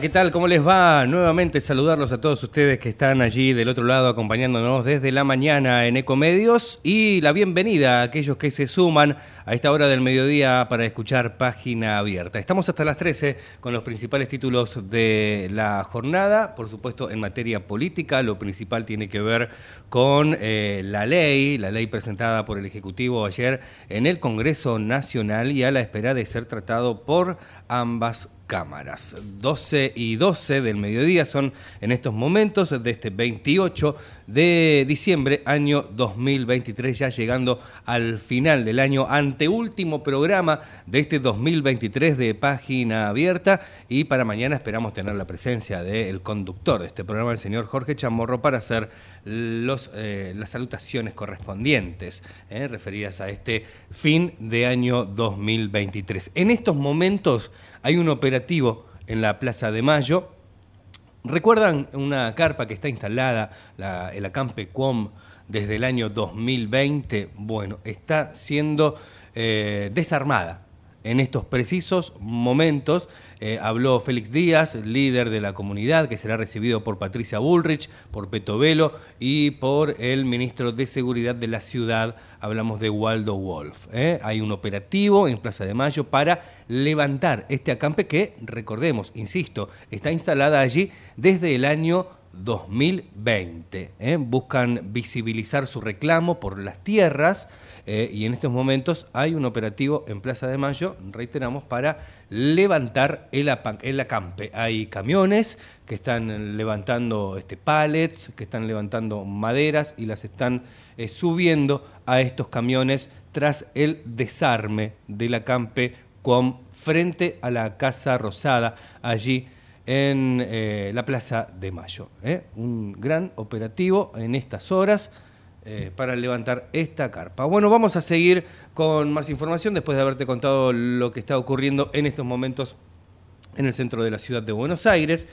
¿Qué tal? ¿Cómo les va? Nuevamente saludarlos a todos ustedes que están allí del otro lado acompañándonos desde la mañana en Ecomedios y la bienvenida a aquellos que se suman a esta hora del mediodía para escuchar Página Abierta. Estamos hasta las 13 con los principales títulos de la jornada, por supuesto en materia política, lo principal tiene que ver con eh, la ley, la ley presentada por el Ejecutivo ayer en el Congreso Nacional y a la espera de ser tratado por ambas cámaras. 12 y 12 del mediodía son en estos momentos de este 28 de diciembre, año 2023, ya llegando al final del año, anteúltimo programa de este 2023 de Página Abierta y para mañana esperamos tener la presencia del conductor de este programa, el señor Jorge Chamorro, para hacer los, eh, las salutaciones correspondientes eh, referidas a este fin de año 2023. En estos momentos hay un operativo en la Plaza de Mayo, ¿Recuerdan una carpa que está instalada, la, el Acampe desde el año 2020? Bueno, está siendo eh, desarmada en estos precisos momentos eh, habló Félix Díaz, líder de la comunidad, que será recibido por Patricia Bullrich, por Peto Velo y por el ministro de Seguridad de la ciudad, hablamos de Waldo Wolf. ¿eh? Hay un operativo en Plaza de Mayo para levantar este acampe que, recordemos, insisto, está instalada allí desde el año 2020. ¿eh? Buscan visibilizar su reclamo por las tierras eh, y en estos momentos hay un operativo en Plaza de Mayo, reiteramos, para levantar el, el acampe. Hay camiones que están levantando este, pallets, que están levantando maderas y las están eh, subiendo a estos camiones tras el desarme del acampe con frente a la Casa Rosada, allí en eh, la Plaza de Mayo. ¿eh? Un gran operativo en estas horas eh, para levantar esta carpa. Bueno, vamos a seguir con más información después de haberte contado lo que está ocurriendo en estos momentos en el centro de la ciudad de Buenos Aires.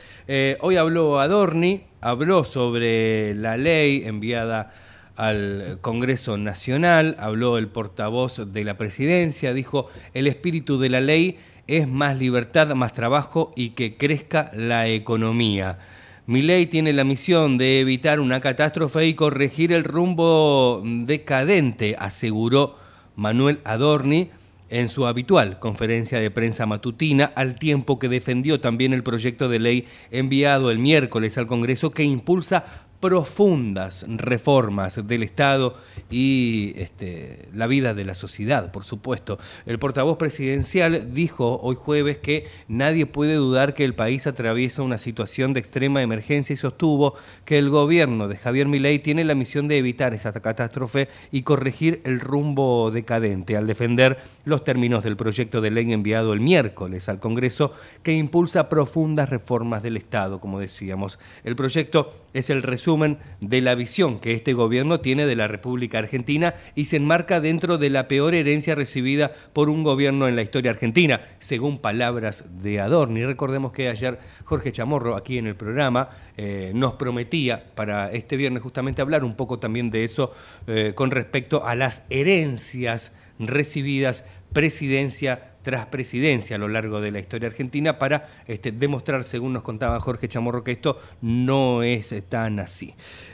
hoy habló Adorni, habló sobre la ley enviada al Congreso Nacional, habló el portavoz de la presidencia, dijo el espíritu de la ley es más libertad, más trabajo y que crezca la economía. Mi ley tiene la misión de evitar una catástrofe y corregir el rumbo decadente, aseguró Manuel Adorni en su habitual conferencia de prensa matutina, al tiempo que defendió también el proyecto de ley enviado el miércoles al Congreso que impulsa profundas reformas del Estado y este, la vida de la sociedad, por supuesto. El portavoz presidencial dijo hoy jueves que nadie puede dudar que el país atraviesa una situación de extrema emergencia y sostuvo que el gobierno de Javier Milei tiene la misión de evitar esa catástrofe y corregir el rumbo decadente al defender los términos del proyecto de ley enviado el miércoles al Congreso que impulsa profundas reformas del Estado, como decíamos. El proyecto es el resumen de la visión que este gobierno tiene de la República Argentina y se enmarca dentro de la peor herencia recibida por un gobierno en la historia argentina, según palabras de Adorni. Recordemos que ayer Jorge Chamorro, aquí en el programa, eh, nos prometía para este viernes justamente hablar un poco también de eso eh, con respecto a las herencias recibidas presidencia tras presidencia a lo largo de la historia argentina para este, demostrar, según nos contaba Jorge Chamorro, que esto no es tan así.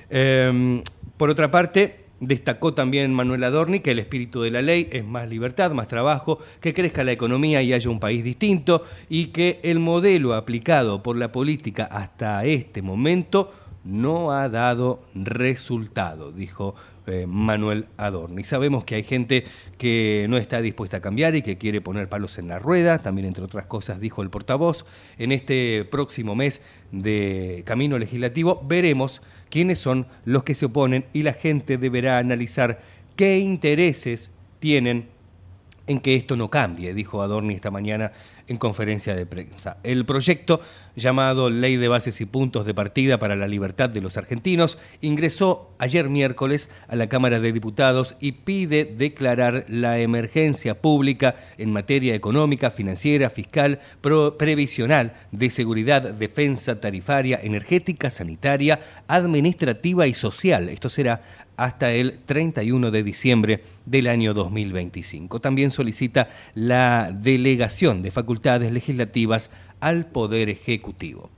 Em, por otra parte, Destacó también Manuel Adorni que el espíritu de la ley es más libertad, más trabajo, que crezca la economía y haya un país distinto y que el modelo aplicado por la política hasta este momento no ha dado resultado, dijo eh, Manuel Adorni. Sabemos que hay gente que no está dispuesta a cambiar y que quiere poner palos en la rueda, también entre otras cosas dijo el portavoz. En este próximo mes de Camino Legislativo veremos quiénes son los que se oponen y la gente deberá analizar qué intereses tienen en que esto no cambie, dijo Adorni esta mañana en conferencia de prensa. El proyecto, llamado Ley de Bases y Puntos de Partida para la Libertad de los Argentinos, ingresó ayer miércoles a la Cámara de Diputados y pide declarar la emergencia pública en materia económica, financiera, fiscal, previsional, de seguridad, defensa, tarifaria, energética, sanitaria, administrativa y social. Esto será hasta el 31 de diciembre del año 2025. También solicita la delegación de facultades legislativas al Poder Ejecutivo.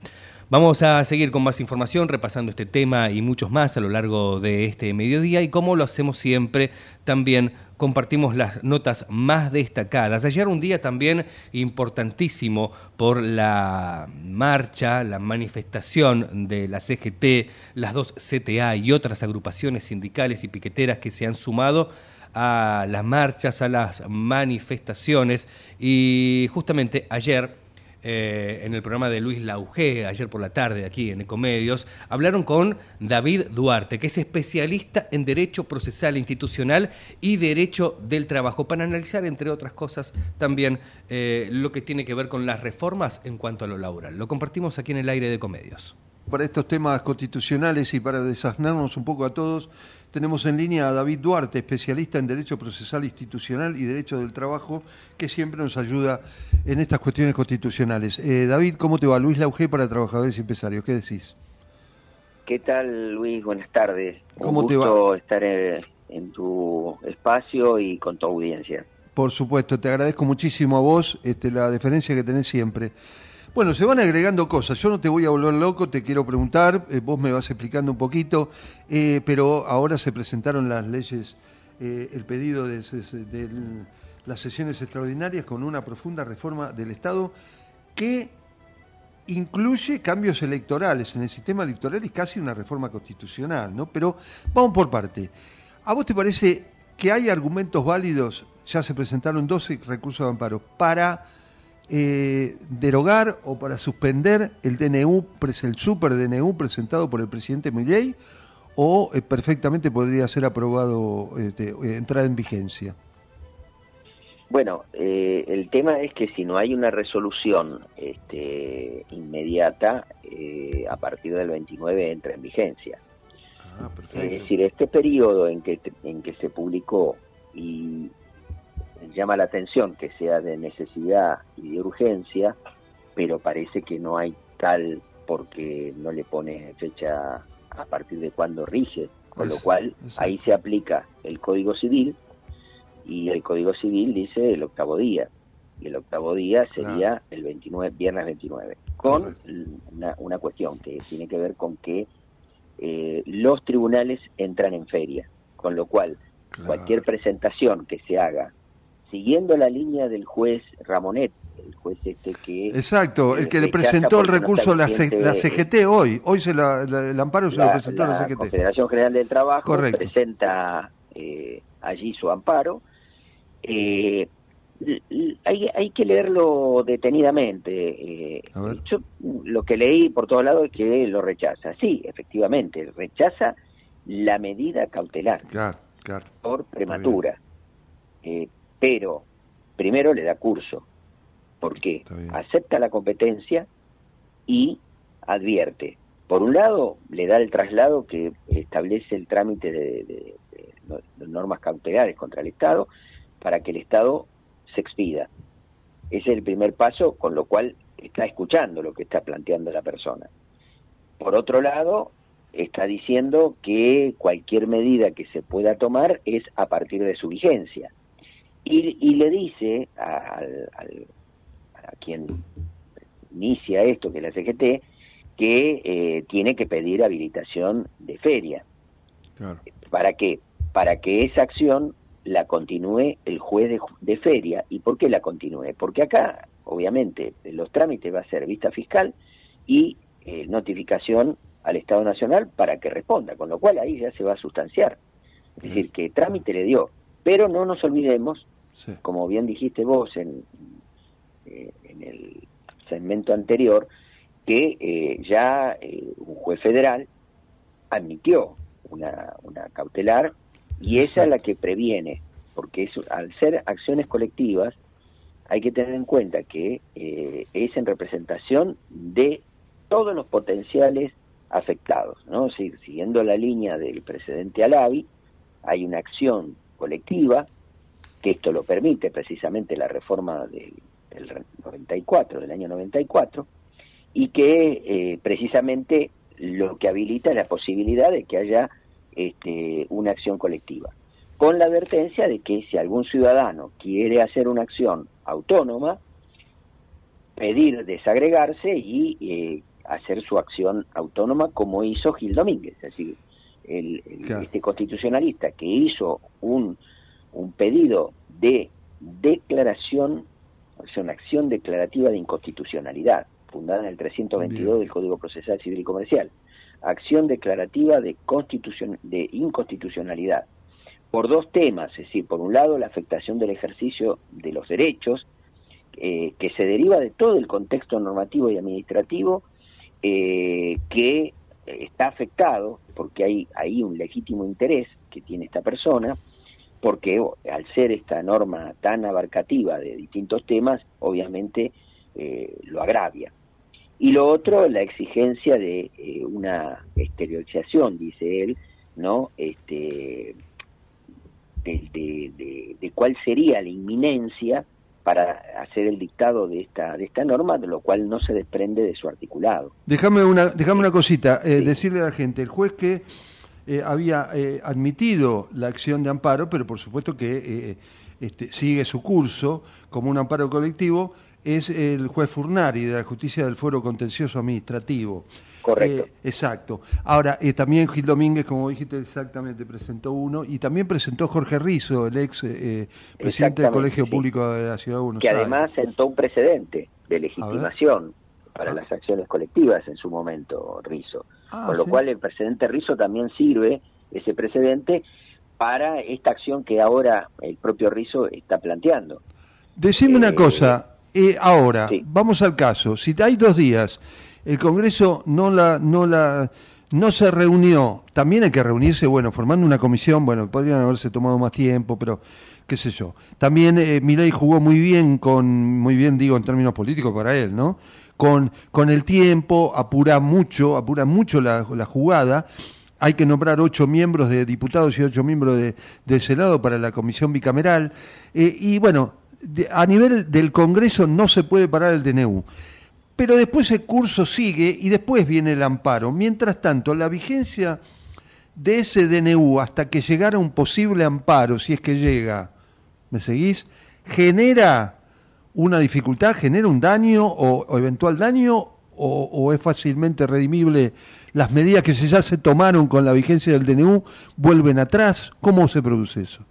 Vamos a seguir con más información, repasando este tema y muchos más a lo largo de este mediodía y como lo hacemos siempre, también compartimos las notas más destacadas. Ayer un día también importantísimo por la marcha, la manifestación de la CGT, las dos CTA y otras agrupaciones sindicales y piqueteras que se han sumado a las marchas, a las manifestaciones y justamente ayer eh, en el programa de Luis Laugé, ayer por la tarde aquí en Ecomedios, hablaron con David Duarte, que es especialista en Derecho Procesal Institucional y Derecho del Trabajo, para analizar, entre otras cosas, también eh, lo que tiene que ver con las reformas en cuanto a lo laboral. Lo compartimos aquí en el aire de Ecomedios. Para estos temas constitucionales y para desasnarnos un poco a todos, tenemos en línea a David Duarte, especialista en Derecho Procesal Institucional y Derecho del Trabajo, que siempre nos ayuda en estas cuestiones constitucionales. Eh, David, ¿cómo te va? Luis Lauge para Trabajadores y Empresarios, ¿qué decís? ¿Qué tal, Luis? Buenas tardes. ¿Cómo Un gusto te va? estar en, tu espacio y con tu audiencia. Por supuesto, te agradezco muchísimo a vos este, la deferencia que tenés siempre. Bueno, se van agregando cosas. Yo no te voy a volver loco, te quiero preguntar, eh, vos me vas explicando un poquito, eh, pero ahora se presentaron las leyes, eh, el pedido de, las sesiones extraordinarias con una profunda reforma del Estado que incluye cambios electorales en el sistema electoral y casi una reforma constitucional, ¿no? Pero vamos por parte. ¿A vos te parece que hay argumentos válidos? Ya se presentaron 12 recursos de amparo para eh, derogar o para suspender el DNU, el super DNU presentado por el presidente Milley o eh, perfectamente podría ser aprobado, este, eh, entrar en vigencia? Bueno, el tema es que si no hay una resolución este, inmediata, a partir del 29 entra en vigencia. Ah, es decir, este periodo en que, en que se publicó y llama la atención que sea de necesidad y de urgencia, pero parece que no hay tal porque no le pone fecha a partir de cuándo rige, con lo cual ahí se aplica el Código Civil y el Código Civil dice el octavo día y el octavo día sería el 29 viernes 29 con una, cuestión que tiene que ver con que eh, los tribunales entran en feria con lo cual cualquier presentación que se haga siguiendo la línea del juez Ramonet, el juez este que... Exacto, el que le presentó el recurso a la, CGT hoy, hoy se el amparo se lo presentó a la CGT. La Confederación General del Trabajo presenta eh, allí su amparo. Eh, hay, hay que leerlo detenidamente. Eh, yo lo que leí por todos lados es que lo rechaza. Sí, efectivamente, rechaza la medida cautelar por prematura. Eh, pero primero le da curso, porque acepta la competencia y advierte. Por un lado, le da el traslado que establece el trámite de, normas cautelares contra el Estado para que el Estado se expida. Ese es el primer paso, con lo cual está escuchando lo que está planteando la persona. Por otro lado, está diciendo que cualquier medida que se pueda tomar es a partir de su vigencia. Y, le dice a, a quien inicia esto, que es la CGT, que eh, tiene que pedir habilitación de feria. ¿Para qué? para que esa acción la continúe el juez de, feria. ¿Y por qué la continúe? Porque acá, obviamente, los trámites va a ser vista fiscal y eh, notificación al Estado Nacional para que responda, con lo cual ahí ya se va a sustanciar. Es decir, que trámite le dio. Pero no nos olvidemos, como bien dijiste vos en, eh, en el segmento anterior, que eh, ya un juez federal admitió una, una cautelar y esa es la que previene, porque al ser acciones colectivas hay que tener en cuenta que eh, es en representación de todos los potenciales afectados, ¿no? siguiendo la línea del precedente Alavi, hay una acción colectiva, que esto lo permite precisamente la reforma del, 94, del año 94, y que eh, precisamente lo que habilita es la posibilidad de que haya este, una acción colectiva, con la advertencia de que si algún ciudadano quiere hacer una acción autónoma, pedir desagregarse y eh, hacer su acción autónoma como hizo Gil Domínguez, es decir, el, este constitucionalista que hizo un, un pedido de declaración, o sea, una acción declarativa de inconstitucionalidad, fundada en el 322 del Código Procesal Civil y Comercial, acción declarativa de, constitución, de inconstitucionalidad. Por dos temas, es decir, por un lado la afectación del ejercicio de los derechos, eh, que se deriva de todo el contexto normativo y administrativo, eh, que está afectado, porque hay ahí un legítimo interés que tiene esta persona, porque al ser esta norma tan abarcativa de distintos temas, obviamente eh, lo agravia. Y lo otro, la exigencia de eh, una exteriorización, dice él, ¿no? Este, de, de, cuál sería la inminencia para hacer el dictado de esta de esta norma, de lo cual no se desprende de su articulado. Déjame una déjame una cosita, eh, decirle a la gente, el juez que eh, había admitido la acción de amparo, pero por supuesto que este, sigue su curso como un amparo colectivo, es el juez Furnari de la Justicia del Fuero Contencioso Administrativo. Correcto. Eh, exacto. Ahora, eh, también Gil Domínguez, como dijiste exactamente, presentó uno, y también presentó Jorge Rizo, el ex eh, presidente del Colegio Público de la Ciudad de Buenos que Aires. Que además sentó un precedente de legitimación para ah. las acciones colectivas en su momento, Rizo. Ah, Con lo cual el presidente Rizo también sirve, ese precedente, para esta acción que ahora el propio Rizo está planteando. Decime una cosa, eh, ahora, vamos al caso. Si hay dos días, el Congreso no la, no la, no se reunió. También hay que reunirse, bueno, formando una comisión. Bueno, podrían haberse tomado más tiempo, pero qué sé yo. También eh, Milei jugó muy bien con, muy bien digo en términos políticos para él, ¿no? Con, con el tiempo, apura mucho, apura mucho la, jugada hay que nombrar ocho miembros de diputados y ocho miembros de, del Senado para la comisión bicameral. Eh, y bueno, a nivel del Congreso no se puede parar el DNU. Pero después el curso sigue y después viene el amparo. Mientras tanto, la vigencia de ese DNU hasta que llegara un posible amparo, si es que llega, ¿me seguís? Genera una dificultad, genera un daño o, eventual daño o, o, es fácilmente redimible las medidas que ya se tomaron con la vigencia del DNU vuelven atrás. ¿Cómo se produce eso?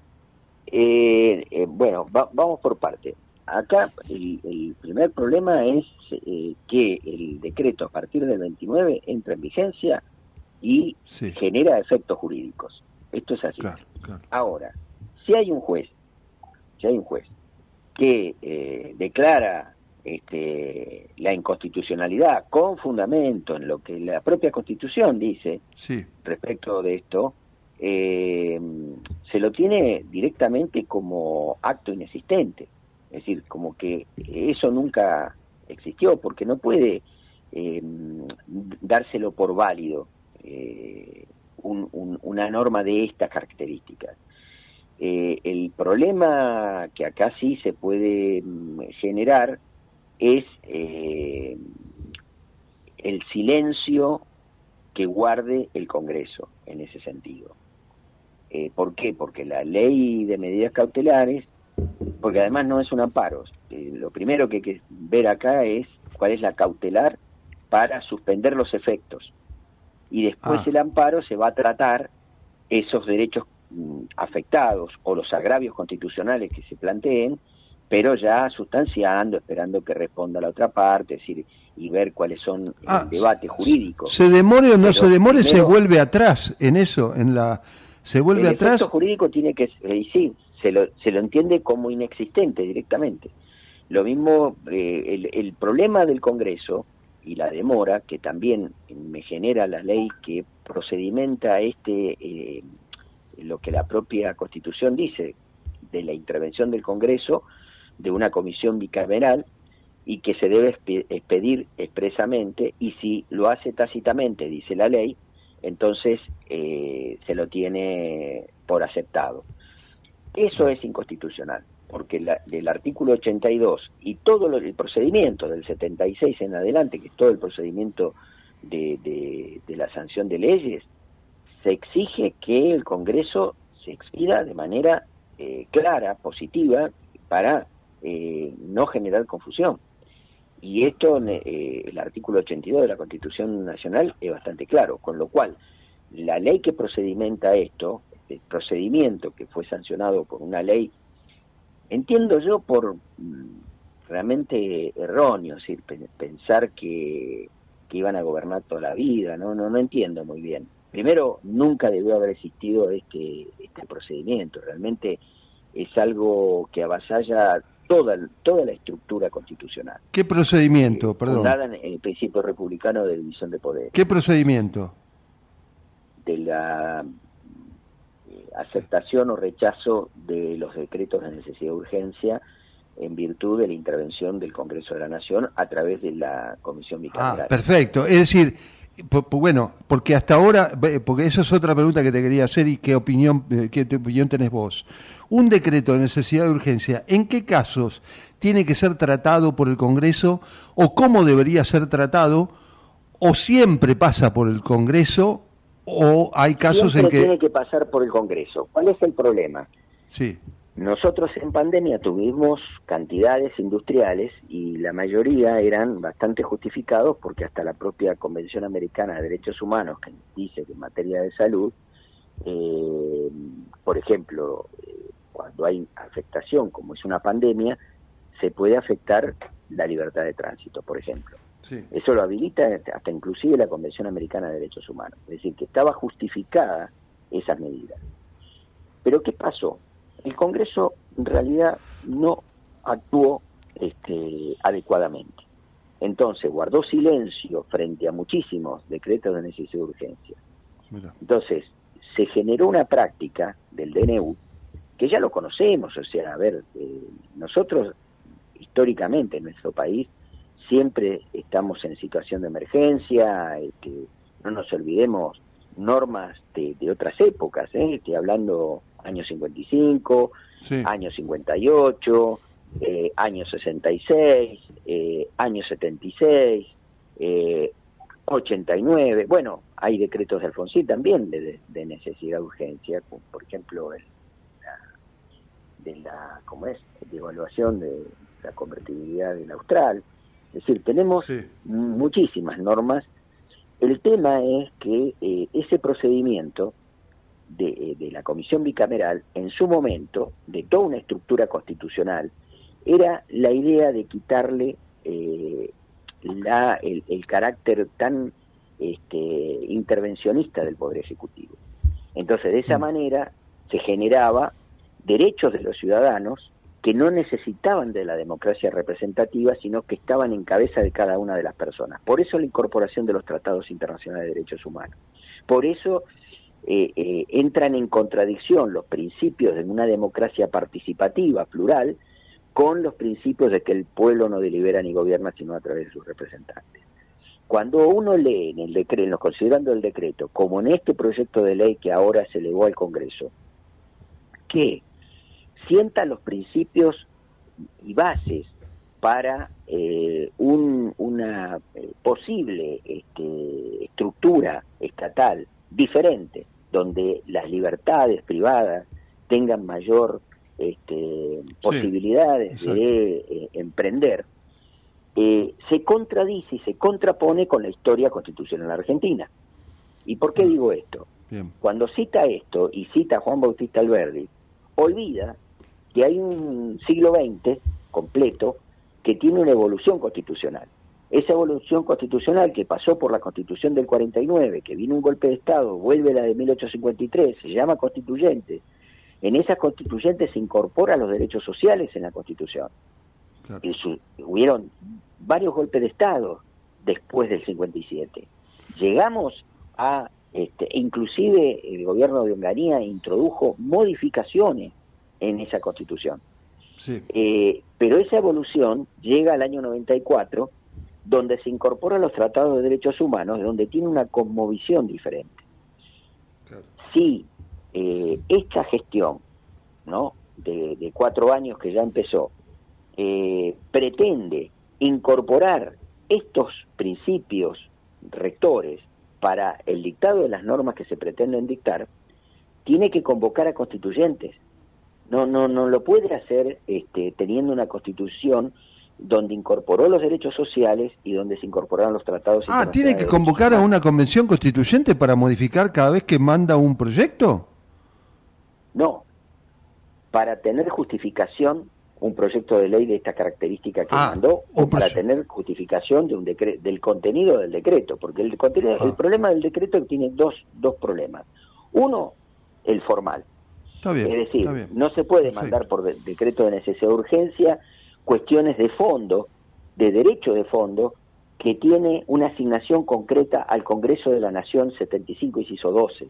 Eh, eh, bueno, vamos por parte. Acá el, primer problema es eh, que el decreto a partir del 29 entra en vigencia y genera efectos jurídicos. Esto es así. Ahora, si hay un juez, si hay un juez que eh, declara este, la inconstitucionalidad con fundamento en lo que la propia Constitución dice respecto de esto, eh, se lo tiene directamente como acto inexistente. Es decir, como que eso nunca existió, porque no puede eh, dárselo por válido eh, una norma de estas características. Eh, el problema que acá sí se puede mm, generar es el silencio que guarde el Congreso en ese sentido. Eh, ¿Por qué? Porque la ley de medidas cautelares, porque además no es un amparo, eh, lo primero que hay que ver acá es cuál es la cautelar para suspender los efectos. Y después ah. el amparo se va a tratar esos derechos afectados o los agravios constitucionales que se planteen, pero ya sustanciando, esperando que responda la otra parte, es decir, y ver cuáles son el ah, debate jurídico. ¿Se demore o no se demore? ¿Se vuelve atrás en eso? en la ¿Se vuelve el atrás? El jurídico tiene que, sí, se lo, se lo entiende como inexistente directamente. Lo mismo, eh, el, el problema del Congreso y la demora, que también me genera la ley que procedimenta este, eh, lo que la propia Constitución dice, de la intervención del Congreso, de una comisión bicameral, y que se debe expedir expresamente, y si lo hace tácitamente, dice la ley, entonces eh, se lo tiene por aceptado. Eso es inconstitucional, porque la, del artículo 82 y todo el procedimiento del 76 en adelante, que es todo el procedimiento de, de, la sanción de leyes, se exige que el Congreso se expida de manera eh, clara, positiva, para eh, no generar confusión. Y esto, eh, el artículo 82 de la Constitución Nacional es bastante claro, con lo cual la ley que procedimenta esto, el procedimiento que fue sancionado por una ley, entiendo yo por mm, realmente erróneo, es decir, pensar que, que, iban a gobernar toda la vida, no, no, no entiendo muy bien. Primero, nunca debió haber existido este, este procedimiento, realmente es algo que avasalla toda, toda la estructura constitucional. ¿Qué procedimiento, eh, perdón? Fundada en el principio republicano de división de poder. ¿Qué procedimiento? De la eh, aceptación o rechazo de los decretos de necesidad de urgencia en virtud de la intervención del Congreso de la Nación a través de la Comisión Bicameral. Ah, perfecto. Es decir, bueno, porque hasta ahora, porque eso es otra pregunta que te quería hacer y qué opinión, eh, qué opinión tenés vos. Un decreto de necesidad de urgencia, ¿en qué casos tiene que ser tratado por el Congreso o cómo debería ser tratado? ¿O siempre pasa por el Congreso o hay casos en que... tiene que pasar por el Congreso. ¿Cuál es el problema? Sí. Nosotros en pandemia tuvimos cantidades industriales y la mayoría eran bastante justificados porque hasta la propia Convención Americana de Derechos Humanos, que dice que en materia de salud, eh, por ejemplo, eh, cuando hay afectación, como es una pandemia, se puede afectar la libertad de tránsito, por ejemplo. Eso lo habilita hasta inclusive la Convención Americana de Derechos Humanos. Es decir, que estaba justificada esa medida. Pero ¿qué pasó? El Congreso en realidad no actuó este, adecuadamente. Entonces guardó silencio frente a muchísimos decretos de necesidad de urgencia. Entonces se generó una práctica del DNU que ya lo conocemos, o sea, a ver, eh, nosotros históricamente en nuestro país siempre estamos en situación de emergencia, este, no nos olvidemos normas de, otras épocas, ¿eh? estoy hablando año 55, año 58, eh, año 66, eh, año 76, eh, 89. Bueno, hay decretos de Alfonsín también de, necesidad de urgencia, por ejemplo, el, de la, ¿cómo es? de evaluación de la convertibilidad del austral. Es decir, tenemos muchísimas normas. El tema es que eh, ese procedimiento eh, de, la comisión bicameral, en su momento, de toda una estructura constitucional, era la idea de quitarle eh, la, el, carácter tan este, intervencionista del Poder Ejecutivo. Entonces, de esa mm. manera se generaba derechos de los ciudadanos que no necesitaban de la democracia representativa, sino que estaban en cabeza de cada una de las personas. Por eso la incorporación de los tratados internacionales de derechos humanos. Por eso eh, eh, entran en contradicción los principios de una democracia participativa, plural, con los principios de que el pueblo no delibera ni gobierna sino a través de sus representantes. Cuando uno lee en el decreto, considerando el decreto, como en este proyecto de ley que ahora se elevó al Congreso, que sienta los principios y bases para eh, una posible este, estructura estatal diferente donde las libertades privadas tengan mayor este, posibilidades de eh, emprender, eh, se contradice y se contrapone con la historia constitucional argentina. ¿Y por qué mm. digo esto? cuando cita esto y cita a Juan Bautista Alberdi, olvida que hay un siglo XX completo que tiene una evolución constitucional. Esa evolución constitucional que pasó por la constitución del 49, que vino un golpe de Estado, vuelve la de 1853, se llama constituyente. En esa constituyente se incorporan los derechos sociales en la constitución. Y hubieron varios golpes de Estado después del 57. Llegamos a, este, inclusive el gobierno de Hungría introdujo modificaciones en esa constitución. Eh, pero esa evolución llega al año 94, donde se incorporan los tratados de derechos humanos, donde tiene una conmovisión diferente. Si eh, esta gestión, ¿no? De, cuatro años que ya empezó, eh, pretende incorporar estos principios rectores para el dictado de las normas que se pretenden dictar, tiene que convocar a constituyentes. No, no, no lo puede hacer este, teniendo una constitución donde incorporó los derechos sociales y donde se incorporaron los tratados. Ah, tiene que convocar a una convención constituyente para modificar cada vez que manda un proyecto. No, para tener justificación un proyecto de ley de esta característica que ah, mandó o para tener justificación de un del contenido del decreto, porque el contenido, el ah. problema del decreto tiene dos, dos problemas. Uno, el formal. es decir, no se puede mandar por decreto de necesidad de urgencia cuestiones de fondo, de derecho de fondo, que tiene una asignación concreta al Congreso de la Nación 75 inciso 12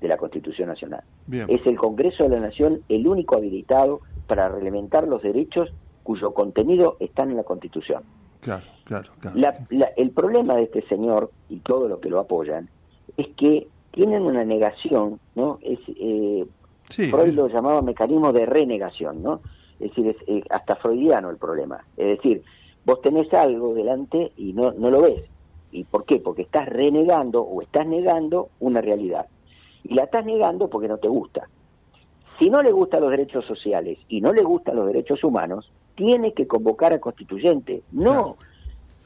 de la Constitución Nacional. Es el Congreso de la Nación el único habilitado para reglamentar los derechos cuyo contenido está en la Constitución. Claro, claro, claro. el problema de este señor y todo lo que lo apoyan es que tienen una negación, ¿no? Es, eh, Freud lo llamaba mecanismo de renegación, ¿no? Es decir, es eh, hasta freudiano el problema. Es decir, vos tenés algo delante y no, no lo ves. ¿Y por qué? Porque estás renegando o estás negando una realidad. Y la estás negando porque no te gusta. Si no le gustan los derechos sociales y no le gustan los derechos humanos, tiene que convocar a constituyente. No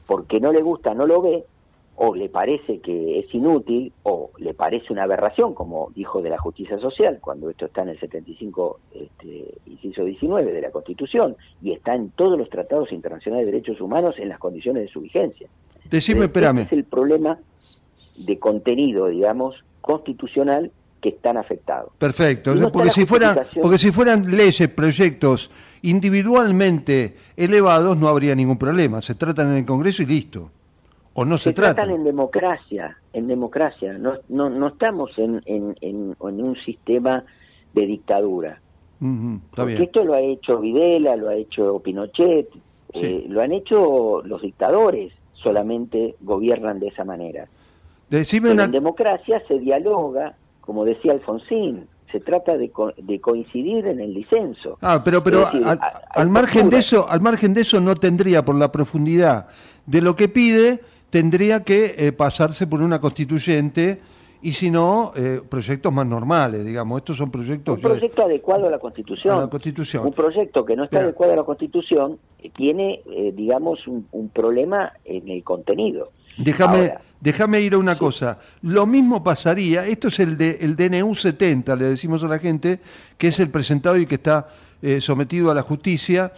porque no le gusta, no lo ve, o le parece que es inútil, o le parece una aberración, como dijo de la justicia social, cuando esto está en el 75, este, inciso 19 de la Constitución, y está en todos los tratados internacionales de derechos humanos en las condiciones de su vigencia. Decime, espérame. es el problema de contenido, digamos, constitucional que están afectados. Perfecto, porque si fueran porque si fueran leyes, proyectos individualmente elevados no habría ningún problema, se tratan en el Congreso y listo. O no se, se tratan. en democracia, en democracia, no no, no estamos en, en, en, un sistema de dictadura. porque esto lo ha hecho Videla, lo ha hecho Pinochet, eh, lo han hecho los dictadores, solamente gobiernan de esa manera. Decime En democracia se dialoga, como decía Alfonsín, se trata de, de coincidir en el disenso. Ah, pero pero al, margen de eso, al margen de eso no tendría por la profundidad de lo que pide tendría que eh, pasarse por una constituyente y si no eh, proyectos más normales, digamos. Estos son proyectos un proyecto adecuado a la Constitución. la Constitución. Un proyecto que no está adecuado a la Constitución eh, tiene, digamos, un, un problema en el contenido. Déjame, déjame ir a una cosa. Lo mismo pasaría, esto es el, de, el DNU 70, le decimos a la gente, que es el presentado y que está eh, sometido a la justicia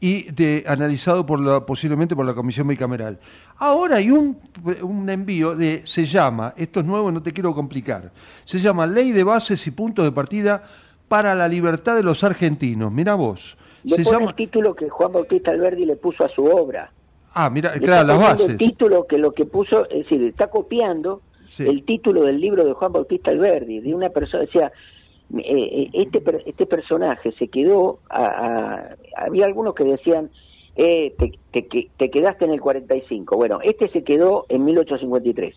y de, analizado por la, posiblemente por la Comisión Bicameral. Ahora hay un, un envío de, se llama, esto es nuevo, no te quiero complicar, se llama Ley de Bases y Puntos de Partida para la Libertad de los Argentinos. Mira vos. se llama... el título que Juan Bautista Alberdi le puso a su obra. Ah, mira, claro, las bases. El título que lo que puso, es decir, está copiando el título del libro de Juan Bautista Alberdi, de una persona, decía, eh, este, este personaje se quedó, a, había algunos que decían, eh, te, te, quedaste en el 45. Bueno, este se quedó en 1853.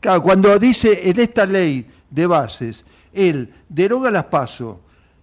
Claro, cuando dice en esta ley de bases, él deroga las pasos,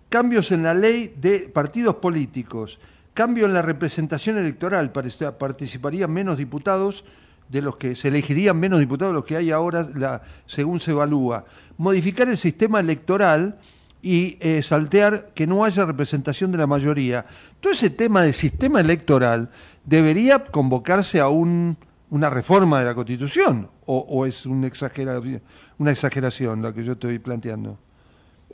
cambios en la ley de partidos políticos, Cambio en la representación electoral, participarían menos diputados de los que se elegirían menos diputados de los que hay ahora, la, según se evalúa. Modificar el sistema electoral y eh, saltear que no haya representación de la mayoría. Todo ese tema del sistema electoral debería convocarse a un, una reforma de la Constitución o, es una exageración, una exageración la que yo estoy planteando?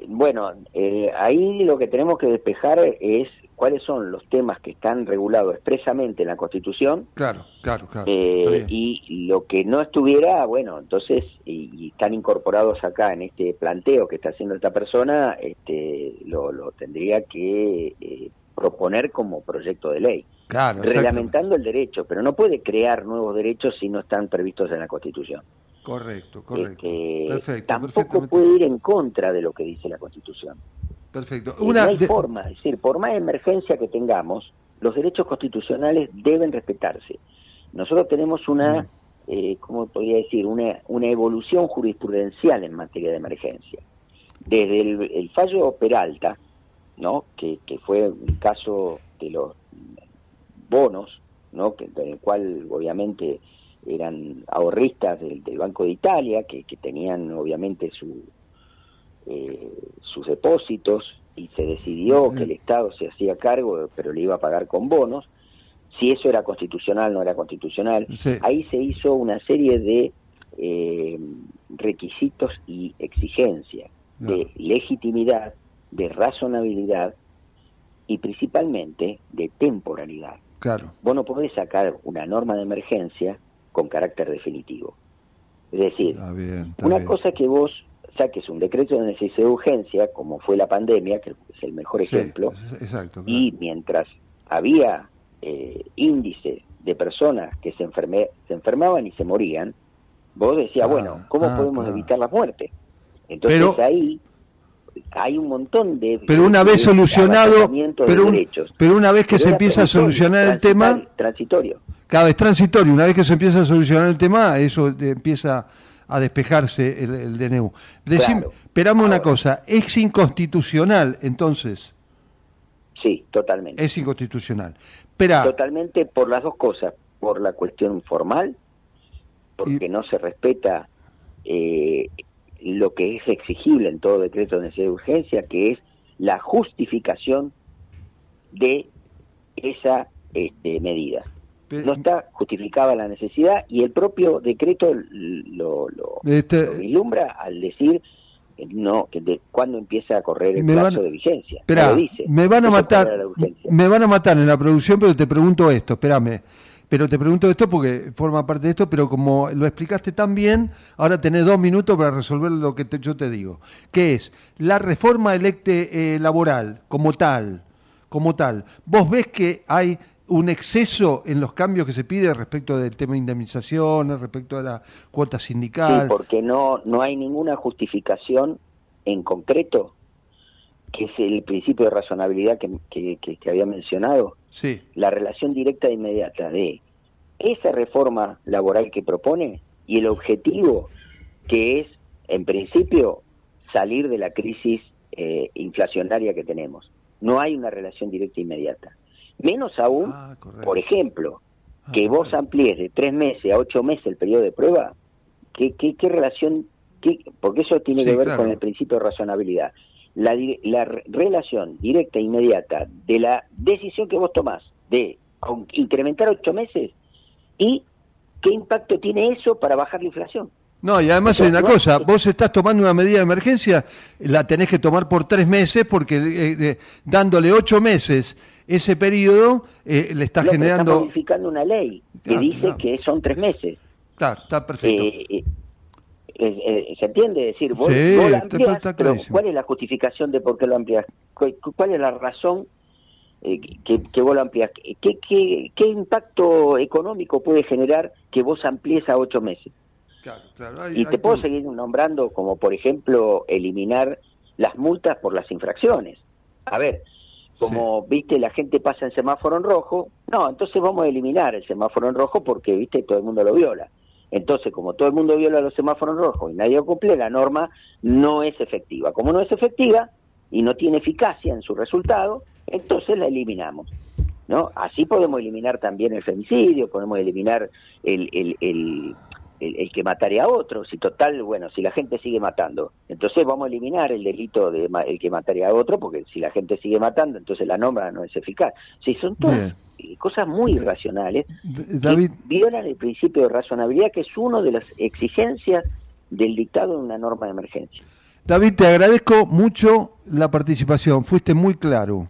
Bueno, eh, ahí lo que tenemos que despejar es cuáles son los temas que están regulados expresamente en la Constitución. Claro, claro, claro. Eh, y lo que no estuviera, bueno, entonces, y, están incorporados acá en este planteo que está haciendo esta persona, este, lo, tendría que eh, proponer como proyecto de ley. Claro, reglamentando el derecho, pero no puede crear nuevos derechos si no están previstos en la Constitución. Correcto, correcto. Este, perfecto, tampoco puede ir en contra de lo que dice la Constitución. Perfecto. Una no hay forma, es decir, por más emergencia que tengamos, los derechos constitucionales deben respetarse. Nosotros tenemos una, eh, ¿cómo podría decir? Una, una evolución jurisprudencial en materia de emergencia. Desde el, fallo Peralta, ¿no? Que, que fue el caso de los bonos, ¿no? Que, en el cual obviamente eran ahorristas del, Banco de Italia, que, tenían obviamente su, eh, sus depósitos y se decidió que el Estado se hacía cargo, pero le iba a pagar con bonos. Si eso era constitucional, no era constitucional. Ahí se hizo una serie de eh, requisitos y exigencias de legitimidad, de razonabilidad y principalmente de temporalidad. Claro. Vos no podés sacar una norma de emergencia con carácter definitivo. Es decir, una cosa que vos saques un decreto de necesidad de urgencia, como fue la pandemia, que es el mejor ejemplo, y mientras había eh, índices de personas que se, se enfermaban y se morían, vos decías, ah, bueno, ¿cómo ah, podemos evitar la muerte? Entonces ahí hay un montón de... Pero una vez solucionado, pero, pero una vez que se empieza a solucionar el tema... Transitorio. Cada vez transitorio, una vez que se empieza a solucionar el tema, eso empieza a despejarse el, DNU. esperamos una cosa, ¿es inconstitucional entonces? Sí, totalmente. Es inconstitucional. Totalmente por las dos cosas, por la cuestión formal, porque no se respeta eh, lo que es exigible en todo decreto de necesidad de urgencia, que es la justificación de esa este, medida. No está justificada la necesidad y el propio decreto lo, lo, este, al decir no que de cuándo empieza a correr el plazo de vigencia. me van a matar, me van a matar en la producción, pero te pregunto esto, espérame. Pero te pregunto esto porque forma parte de esto, pero como lo explicaste tan bien, ahora tenés dos minutos para resolver lo que yo te digo. ¿Qué es? La reforma electe eh, laboral como tal, como tal. ¿Vos ves que hay un exceso en los cambios que se pide respecto del tema de indemnizaciones, respecto a la cuota sindical? Sí, porque no, no hay ninguna justificación en concreto que es el principio de razonabilidad que, que, había mencionado, sí. la relación directa e inmediata de esa reforma laboral que propone y el objetivo que es, en principio, salir de la crisis eh, inflacionaria que tenemos. No hay una relación directa e inmediata. Menos aún, ah, por ejemplo, ah, que vos amplíes de tres meses a ocho meses el periodo de prueba, ¿qué, qué, qué relación? Qué, porque eso tiene que ver con el principio de razonabilidad la, la relación directa e inmediata de la decisión que vos tomás de incrementar ocho meses y qué impacto tiene eso para bajar la inflación. No, y además hay una cosa, vos estás tomando una medida de emergencia, la tenés que tomar por tres meses porque eh, eh, dándole ocho meses ese periodo eh, le estás generando... Está modificando una ley que dice que son tres meses. Claro, está perfecto. Eh, ¿Se entiende? decir, vos, lo ampliás, pero ¿cuál es la justificación de por qué lo amplias? ¿Cuál es la razón eh, que, que, vos lo ampliás? ¿Qué, qué, qué impacto económico puede generar que vos amplíes a ocho meses? y te puedo seguir nombrando como, por ejemplo, eliminar las multas por las infracciones. A ver, como viste la gente pasa en semáforo en rojo, no, entonces vamos a eliminar el semáforo en rojo porque viste todo el mundo lo viola. Entonces, como todo el mundo viola los semáforos rojos y nadie cumple, la norma no es efectiva. Como no es efectiva y no tiene eficacia en su resultado, entonces la eliminamos. ¿no? Así podemos eliminar también el femicidio, podemos eliminar el, el, el, que mataría a otro, si total, bueno, si la gente sigue matando, entonces vamos a eliminar el delito de el que mataría a otro, porque si la gente sigue matando, entonces la norma no es eficaz. Si son todas cosas muy irracionales David... violan el principio de razonabilidad, que es una de las exigencias del dictado de una norma de emergencia. David, te agradezco mucho la participación, fuiste muy claro.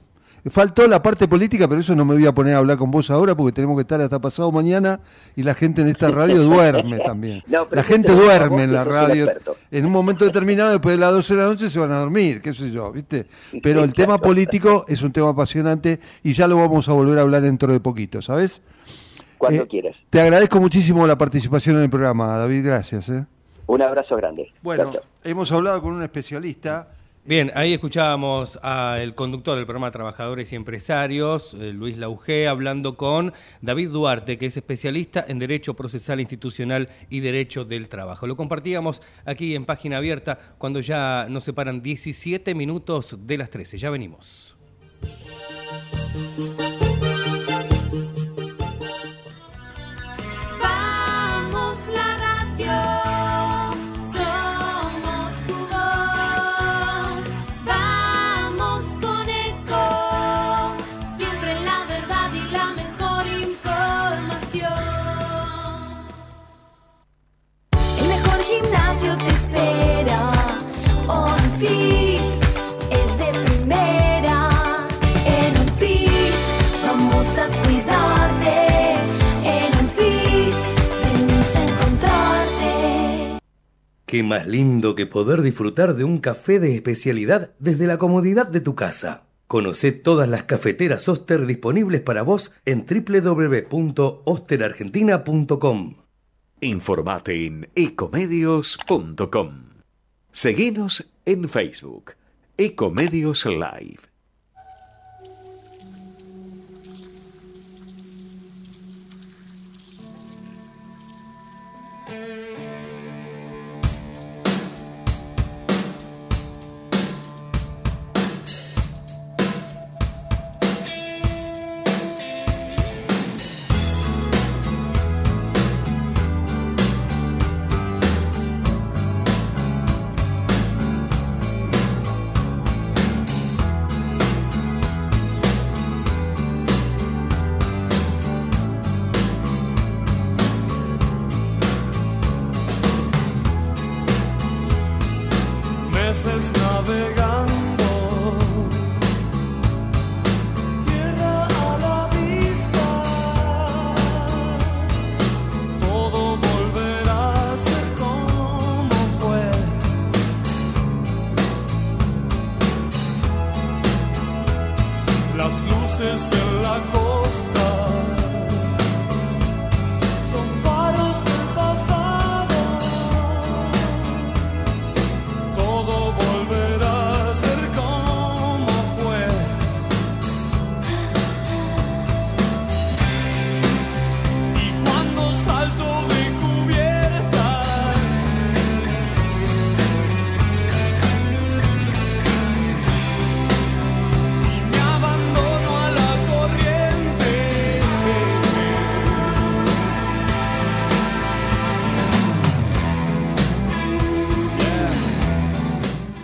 Faltó la parte política, pero eso no me voy a poner a hablar con vos ahora porque tenemos que estar hasta pasado mañana y la gente en esta radio duerme también. la gente duerme en la radio. En un momento determinado, después de las 12 de la noche, se van a dormir, qué sé yo, ¿viste? Pero el tema político es un tema apasionante y ya lo vamos a volver a hablar dentro de poquito, ¿sabes? Cuando eh, quieras. Te agradezco muchísimo la participación en el programa, David, gracias. ¿eh? Un abrazo grande. Bueno, hemos hablado con un especialista Bien, ahí escuchábamos al conductor del programa Trabajadores y Empresarios, eh, Luis Laugé, hablando con David Duarte, que es especialista en Derecho Procesal Institucional y Derecho del Trabajo. Lo compartíamos aquí en página abierta cuando ya nos separan 17 minutos de las 13. Ya venimos. Qué más lindo que poder disfrutar de un café de especialidad desde la comodidad de tu casa. Conoce todas las cafeteras Oster disponibles para vos en www.osterargentina.com. Informate en ecomedios.com. Seguinos en Facebook, Ecomedios Live.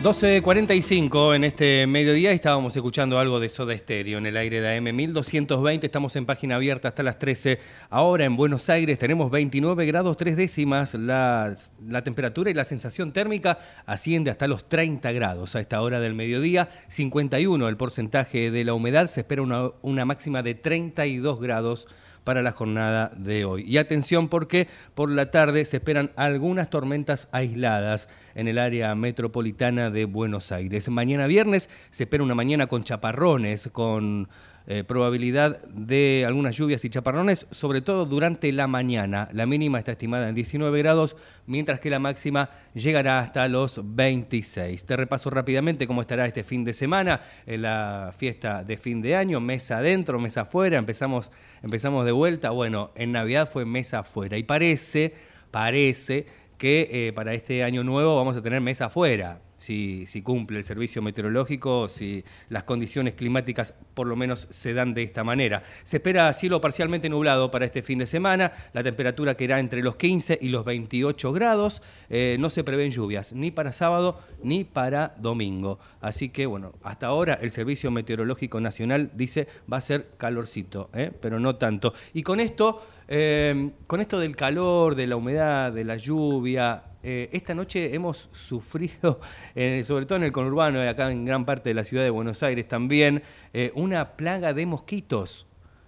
12.45 en este mediodía estábamos escuchando algo de Soda Stereo en el aire de AM 1220. Estamos en página abierta hasta las 13. Ahora en Buenos Aires tenemos 29 grados 3 décimas. La, la temperatura y la sensación térmica asciende hasta los 30 grados a esta hora del mediodía. 51 el porcentaje de la humedad. Se espera una, una máxima de 32 grados para la jornada de hoy. Y atención porque por la tarde se esperan algunas tormentas aisladas en el área metropolitana de Buenos Aires. Mañana viernes se espera una mañana con chaparrones, con eh, probabilidad de algunas lluvias y chaparrones, sobre todo durante la mañana. La mínima está estimada en 19 grados, mientras que la máxima llegará hasta los 26. Te repaso rápidamente cómo estará este fin de semana en la fiesta de fin de año, mesa adentro, mesa afuera, empezamos, empezamos de vuelta. Bueno, en Navidad fue mesa afuera y parece, parece que eh, para este año nuevo vamos a tener mesa afuera si, si, cumple el servicio meteorológico, si las condiciones climáticas por lo menos se dan de esta manera. Se espera cielo parcialmente nublado para este fin de semana, la temperatura que irá entre los 15 y los 28 grados, eh, no se prevén lluvias ni para sábado ni para domingo. Así que bueno, hasta ahora el Servicio Meteorológico Nacional dice va a ser calorcito, ¿eh? pero no tanto. Y con esto, eh, con esto del calor, de la humedad, de la lluvia, eh, esta noche hemos sufrido, eh, sobre todo en el conurbano y acá en gran parte de la ciudad de Buenos Aires también, eh, una plaga de mosquitos.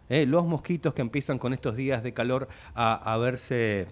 los mosquitos que empiezan con estos días de calor a, verse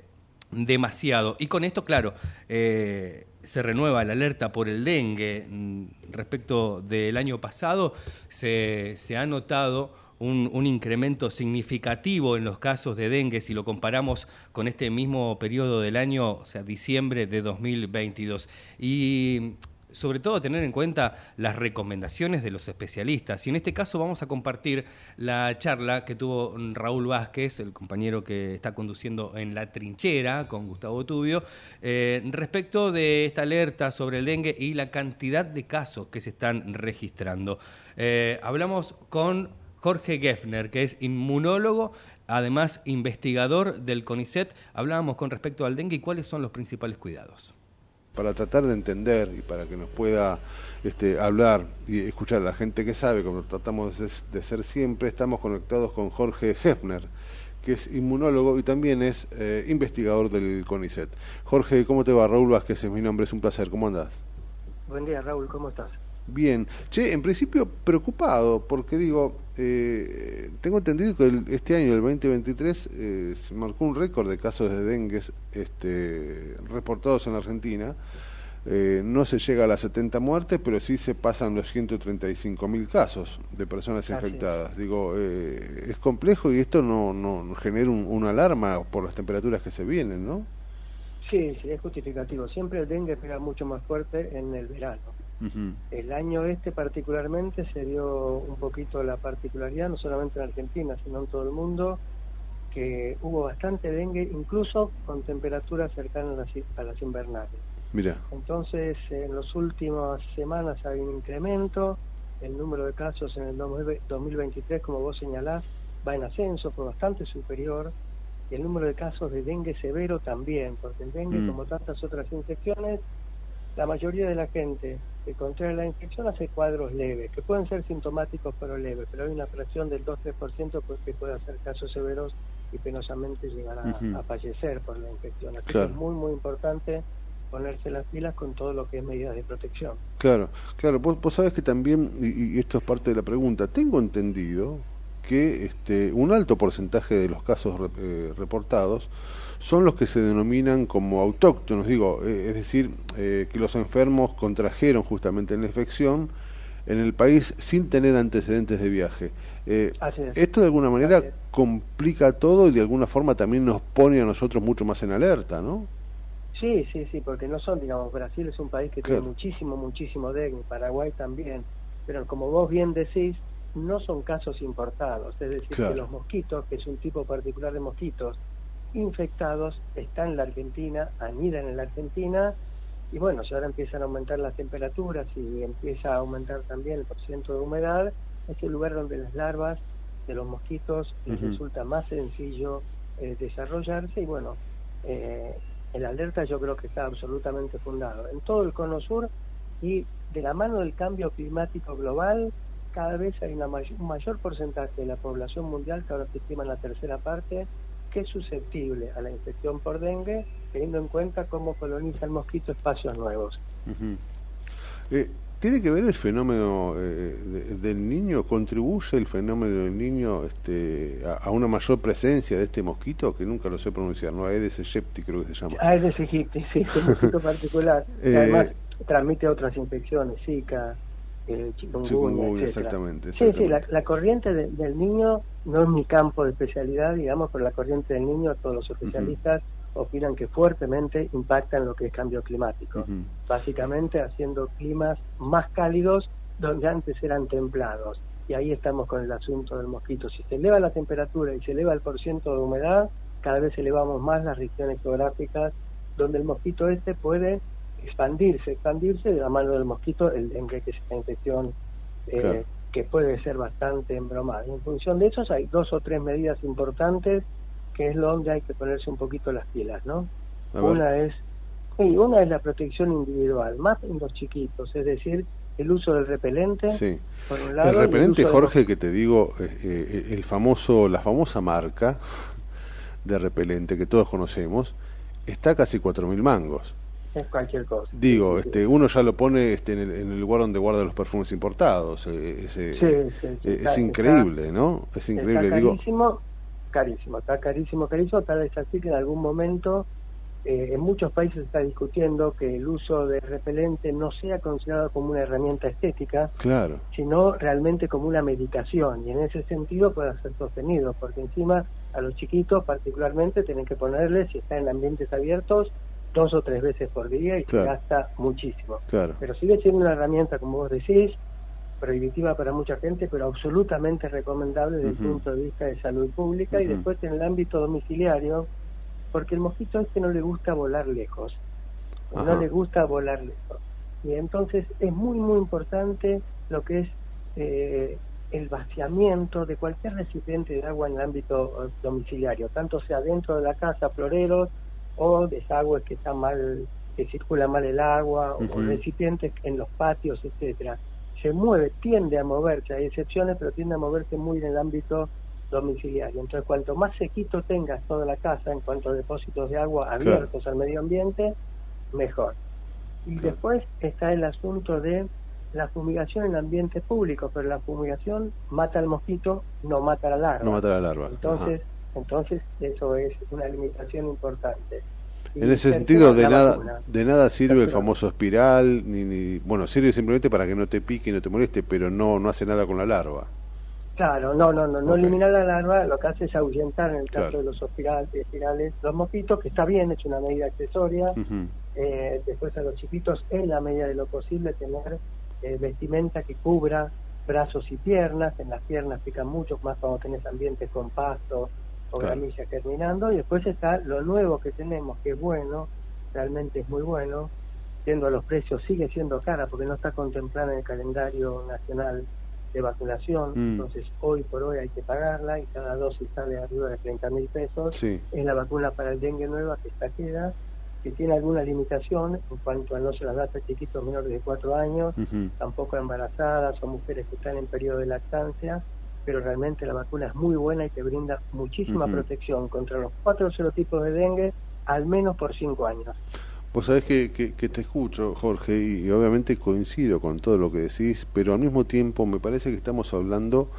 demasiado. Y con esto, claro, se renueva la alerta por el dengue. Mm, respecto del año pasado, se, se ha notado un, incremento significativo en los casos de dengue si lo comparamos con este mismo periodo del año, o sea, diciembre de 2022. Y sobre todo tener en cuenta las recomendaciones de los especialistas. Y en este caso vamos a compartir la charla que tuvo Raúl Vázquez, el compañero que está conduciendo en La Trinchera con Gustavo Tubio, eh, respecto de esta alerta sobre el dengue y la cantidad de casos que se están registrando. Eh, hablamos con Jorge Geffner, que es inmunólogo, además investigador del CONICET. Hablábamos con respecto al dengue y cuáles son los principales cuidados. Para tratar de entender y para que nos pueda este, hablar y escuchar a la gente que sabe, como tratamos de ser siempre, estamos conectados con Jorge Geffner que es inmunólogo y también es eh, investigador del CONICET. Jorge, ¿cómo te va? Raúl Vázquez es mi nombre, es un placer. ¿Cómo andas? Buen día, Raúl, ¿cómo estás? Bien. Che, en principio preocupado, porque digo, eh, tengo entendido que este año, el 2023, eh, se marcó un récord de casos de dengue este, reportados en la Argentina. Eh, no se llega a las 70 muertes, pero sí se pasan los 135 mil casos de personas infectadas. Digo, es complejo y esto no, no genera una alarma por las temperaturas que se vienen, ¿no? Sí, sí, es justificativo. Siempre el dengue pega mucho más fuerte en el verano. El año este particularmente se dio un poquito la particularidad, no solamente en Argentina, sino en todo el mundo, que hubo bastante dengue, incluso con temperaturas cercanas a las invernales. Mira. Entonces, en las últimas semanas hay un incremento, el número de casos en el 2023, como vos señalás, va en ascenso, fue bastante superior, y el número de casos de dengue severo también, porque el dengue, mm. como tantas otras infecciones, la mayoría de la gente que contrae la infección hace cuadros leves, que pueden ser sintomáticos pero leves, pero hay una fracción del 2-3% pues, que puede hacer casos severos y penosamente llegar a, fallecer por la infección. Así que es muy, muy importante ponerse las pilas con todo lo que es medidas de protección. Claro, claro. Vos, vos sabés que también, y, esto es parte de la pregunta, tengo entendido que este, un alto porcentaje de los casos eh, reportados son los que se denominan como autóctonos, digo, eh, es decir, eh, que los enfermos contrajeron justamente la infección en el país sin tener antecedentes de viaje. Eh, esto de alguna manera complica todo y de alguna forma también nos pone a nosotros mucho más en alerta, ¿no? Sí, sí, sí, porque no son, digamos, Brasil es un país que tiene muchísimo, muchísimo dengue, Paraguay también, pero como vos bien decís, no son casos importados, es decir, que los mosquitos, que es un tipo particular de mosquitos, infectados están en la Argentina, anidan en la Argentina, y bueno, si ahora empiezan a aumentar las temperaturas y empieza a aumentar también el porcentaje de humedad, es el lugar donde las larvas de los mosquitos les resulta más sencillo eh, desarrollarse y bueno, eh, el alerta yo creo que está absolutamente fundado. En todo el cono sur y de la mano del cambio climático global, cada vez hay una un mayor porcentaje de la población mundial, que ahora se estima en la tercera parte, que es susceptible a la infección por dengue, teniendo en cuenta cómo coloniza el mosquito espacios nuevos. Eh, ¿Tiene que ver el fenómeno eh, del niño? ¿Contribuye el fenómeno del niño este, a, una mayor presencia de este mosquito? Que nunca lo sé pronunciar, ¿no? Aedes aegypti creo que se llama. Aedes aegypti, sí, es un mosquito particular. Eh, además transmite otras infecciones, Zika, chikungunya, exactamente, Sí, sí, la, corriente del niño no es mi campo de especialidad, digamos, pero la corriente del niño, todos los especialistas opinan que fuertemente impacta en lo que es cambio climático. Básicamente haciendo climas más cálidos donde antes eran templados. Y ahí estamos con el asunto del mosquito. Si se eleva la temperatura y se eleva el porciento de humedad, cada vez elevamos más las regiones geográficas donde el mosquito este puede expandirse, expandirse de la mano del mosquito, el dengue, que es una infección eh, que puede ser bastante embromada. En función de eso hay dos o tres medidas importantes que es donde hay que ponerse un poquito las pilas, ¿no? Una es, sí, una es la protección individual, más en los chiquitos, es decir, el uso del repelente. Sí. el repelente, Jorge, que te digo, eh, eh, el famoso, la famosa marca de repelente que todos conocemos, está casi cuatro mil mangos. Cualquier cosa. Digo, este, uno ya lo pone este, en, el, lugar donde guarda los perfumes importados. Eh, es increíble, ¿no? Es increíble. carísimo, carísimo, está carísimo, carísimo. Tal vez así que en algún momento eh, en muchos países se está discutiendo que el uso de repelente no sea considerado como una herramienta estética, claro. sino realmente como una medicación y en ese sentido pueda ser sostenido, porque encima a los chiquitos particularmente tienen que ponerle, si están en ambientes abiertos, dos o tres veces por día y se gasta muchísimo. Claro. Pero sigue siendo una herramienta, como vos decís, prohibitiva para mucha gente, pero absolutamente recomendable desde el punto de vista de salud pública y después en el ámbito domiciliario porque el mosquito este no le gusta volar lejos, no le gusta volar lejos. Y entonces es muy, muy importante lo que es eh, el vaciamiento de cualquier recipiente de agua en el ámbito eh, domiciliario, tanto sea dentro de la casa, floreros, o desagües que están mal, que circula mal el agua, o recipientes en los patios, etcétera. Se mueve, tiende a moverse, hay excepciones, pero tiende a moverse muy en el ámbito domiciliario. Entonces, cuanto más sequito tengas toda la casa en cuanto a depósitos de agua abiertos al medio ambiente, mejor. Y después está el asunto de la fumigación en ambientes públicos, pero la fumigación mata al mosquito, no mata a la larva. No mata a la larva. Entonces, entonces eso es una limitación importante. en ese sentido, de nada, de nada sirve el famoso espiral, ni, ni, bueno, sirve simplemente para que no te pique y no te moleste, pero no, no hace nada con la larva. Claro, no, no, no, no eliminar la larva, lo que hace es ahuyentar en el caso de los espirales, los mosquitos, que está bien, es una medida accesoria. eh, después a los chiquitos, en la medida de lo posible, tener eh, vestimenta que cubra brazos y piernas. En las piernas pican mucho, más cuando tenés ambientes con pasto o claro. germinando. Y después está lo nuevo que tenemos, que es bueno, realmente es muy bueno, siendo los precios, sigue siendo cara porque no está contemplada en el calendario nacional de vacunación, mm. entonces hoy por hoy hay que pagarla y cada dosis sale arriba de 30 mil pesos. Es la vacuna para el dengue nueva que está queda, que tiene alguna limitación en cuanto a no se las da a chiquitos menores de 4 años, tampoco embarazadas o mujeres que están en periodo de lactancia, pero realmente la vacuna es muy buena y te brinda muchísima protección contra los cuatro serotipos de dengue al menos por 5 años. Vos sabés que, que, te escucho, Jorge, y, obviamente coincido con todo lo que decís, pero al mismo tiempo me parece que estamos hablando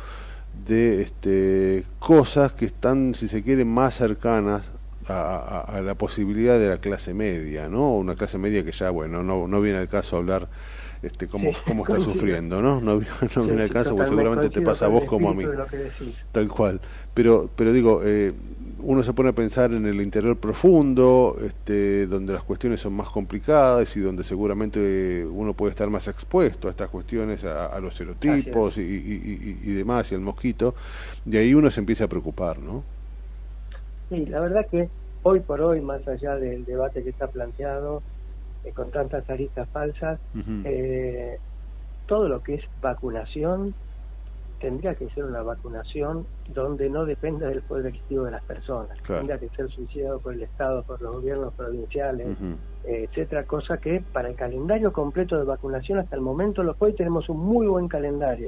de este, cosas que están, si se quiere, más cercanas a, la posibilidad de la clase media, ¿no? Una clase media que ya, bueno, no, no viene al caso hablar este, cómo, cómo está sufriendo, ¿no? No, no viene al caso, porque seguramente te pasa a vos como a mí. Tal cual. Pero, pero digo, eh, uno se pone a pensar en el interior profundo, este, donde las cuestiones son más complicadas y donde seguramente uno puede estar más expuesto a estas cuestiones, a, los serotipos y, y, demás, y al mosquito, y ahí uno se empieza a preocupar, ¿no? Sí, la verdad que hoy por hoy, más allá del debate que está planteado, eh, con tantas aristas falsas, eh, todo lo que es vacunación tendría que ser una vacunación donde no dependa del poder adquisitivo de las personas. Tendría que ser subsidiado por el Estado, por los gobiernos provinciales, eh, etcétera, cosa que para el calendario completo de vacunación hasta el momento, lo hoy tenemos un muy buen calendario.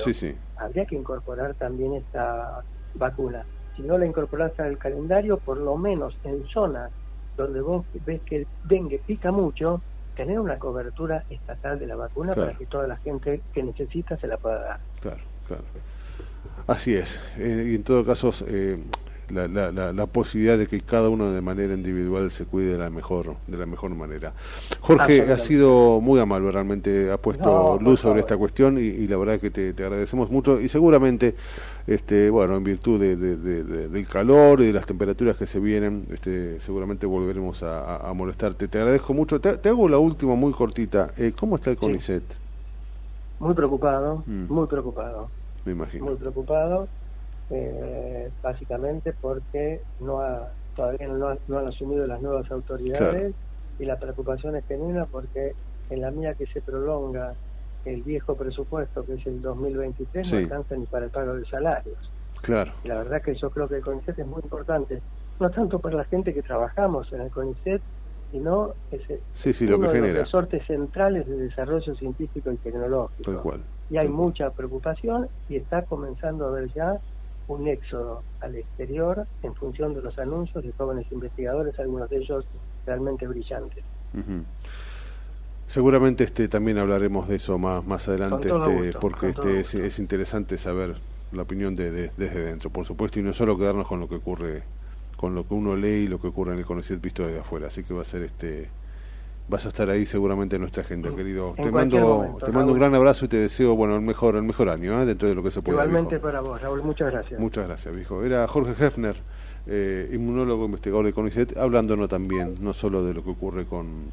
Habría que incorporar también esta vacuna. Si no la incorporas al calendario, por lo menos en zonas donde vos ves que el dengue pica mucho, tener una cobertura estatal de la vacuna para que toda la gente que necesita se la pueda dar. Claro, claro. Así es. Eh, y en todo caso, eh, la, la, la, posibilidad de que cada uno de manera individual se cuide de la mejor de la mejor manera. Jorge, ha sido muy amable, realmente ha puesto luz sobre esta cuestión y, la verdad que te, agradecemos mucho y seguramente, este, bueno, en virtud de, del calor y de las temperaturas que se vienen, este, seguramente volveremos a, molestarte. Te agradezco mucho. Te, hago la última muy cortita. Eh, ¿Cómo está el CONICET? Muy preocupado, mm. muy preocupado imagino. Muy preocupado, eh, básicamente porque no ha, todavía no, han asumido las nuevas autoridades y la preocupación es genuina porque en la mía que se prolonga el viejo presupuesto, que es el 2023, no alcanza ni para el pago de salarios. Claro. Y la verdad que yo creo que el CONICET es muy importante, no tanto para la gente que trabajamos en el CONICET, sino ese sí, sí, lo que genera. los resortes centrales de desarrollo científico y tecnológico. Tal cual. Y hay mucha preocupación y está comenzando a haber ya un éxodo al exterior en función de los anuncios de jóvenes investigadores, algunos de ellos realmente brillantes. Seguramente este también hablaremos de eso más más adelante, este, porque este es, es, interesante saber la opinión de, desde dentro, por supuesto, y no solo quedarnos con lo que ocurre, con lo que uno lee y lo que ocurre en el conocido visto desde afuera. Así que va a ser este vas a estar ahí seguramente en nuestra agenda, querido. te mando, te mando un gran abrazo y te deseo bueno el mejor, el mejor año, ¿eh? dentro de lo que se puede. Igualmente para vos, Raúl, muchas gracias. Muchas gracias, viejo. Era Jorge Hefner, eh, inmunólogo, investigador de CONICET, hablándonos también, no solo de lo que ocurre con,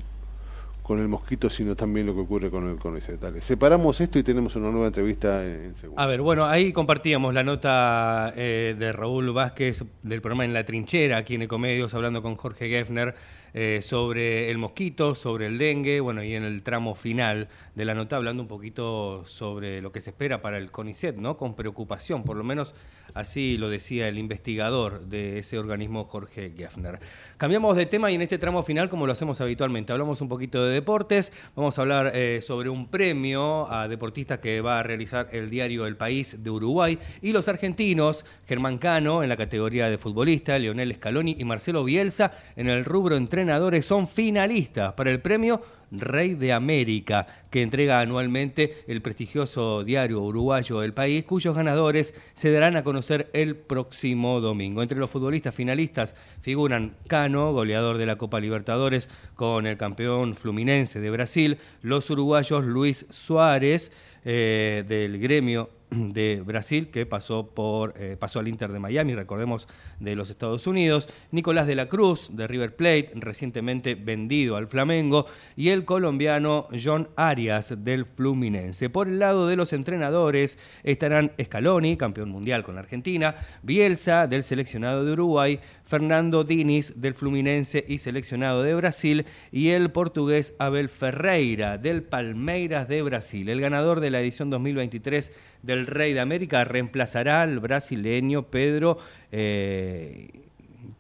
con el mosquito, sino también lo que ocurre con el CONICET. Dale, separamos esto y tenemos una nueva entrevista en, segundo. A ver, bueno, ahí compartíamos la nota eh, de Raúl Vázquez del programa En la Trinchera, aquí en Ecomedios, hablando con Jorge Geffner eh, sobre el mosquito, sobre el dengue, bueno, y en el tramo final de la nota hablando un poquito sobre lo que se espera para el CONICET, ¿no? Con preocupación, por lo menos así lo decía el investigador de ese organismo, Jorge Geffner. Cambiamos de tema y en este tramo final, como lo hacemos habitualmente, hablamos un poquito de deportes, vamos a hablar eh, sobre un premio a deportistas que va a realizar el diario El País de Uruguay y los argentinos, Germán Cano en la categoría de futbolista, Leonel Scaloni y Marcelo Bielsa en el rubro entre entrenadores son finalistas para el premio Rey de América, que entrega anualmente el prestigioso diario uruguayo El País, cuyos ganadores se darán a conocer el próximo domingo. Entre los futbolistas finalistas figuran Cano, goleador de la Copa Libertadores con el campeón fluminense de Brasil, los uruguayos Luis Suárez, eh, del gremio de Brasil, que pasó, por, eh, pasó al Inter de Miami, recordemos, de los Estados Unidos, Nicolás de la Cruz, de River Plate, recientemente vendido al Flamengo, y el colombiano John Arias, del Fluminense. Por el lado de los entrenadores estarán Scaloni, campeón mundial con Argentina, Bielsa, del seleccionado de Uruguay, Fernando Diniz, del Fluminense y seleccionado de Brasil, y el portugués Abel Ferreira, del Palmeiras de Brasil. El ganador de la edición 2023 del Rey de América reemplazará al brasileño Pedro. Eh,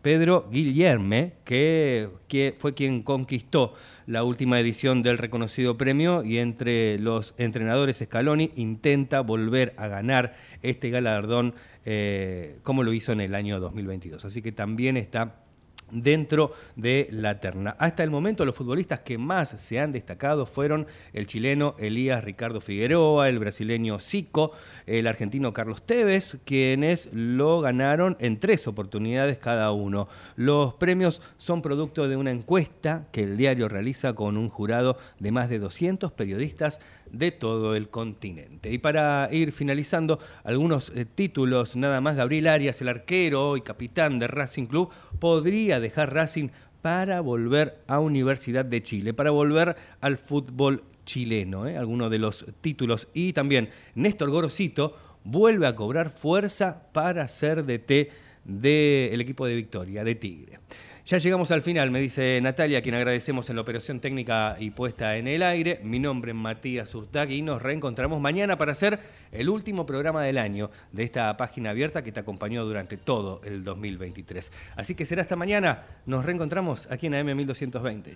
Pedro Guillerme, que, que, fue quien conquistó la última edición del reconocido premio y entre los entrenadores Scaloni intenta volver a ganar este galardón eh, como lo hizo en el año 2022. Así que también está dentro de la terna. Hasta el momento los futbolistas que más se han destacado fueron el chileno Elías Ricardo Figueroa, el brasileño Zico, el argentino Carlos Tevez, quienes lo ganaron en tres oportunidades cada uno. Los premios son producto de una encuesta que el diario realiza con un jurado de más de 200 periodistas de todo el continente. Y para ir finalizando, algunos eh, títulos nada más, Gabriel Arias, el arquero y capitán de Racing Club, podría dejar Racing para volver a Universidad de Chile, para volver al fútbol chileno, ¿eh? algunos de los títulos. Y también Néstor Gorosito vuelve a cobrar fuerza para ser DT del equipo de Victoria, de Tigre. Ya llegamos al final, me dice Natalia, quien agradecemos en la operación técnica y puesta en el aire. Mi nombre es Matías Urtag y nos reencontramos mañana para hacer el último programa del año de esta página abierta que te acompañó durante todo el 2023. Así que será hasta mañana. Nos reencontramos aquí en AM 1220.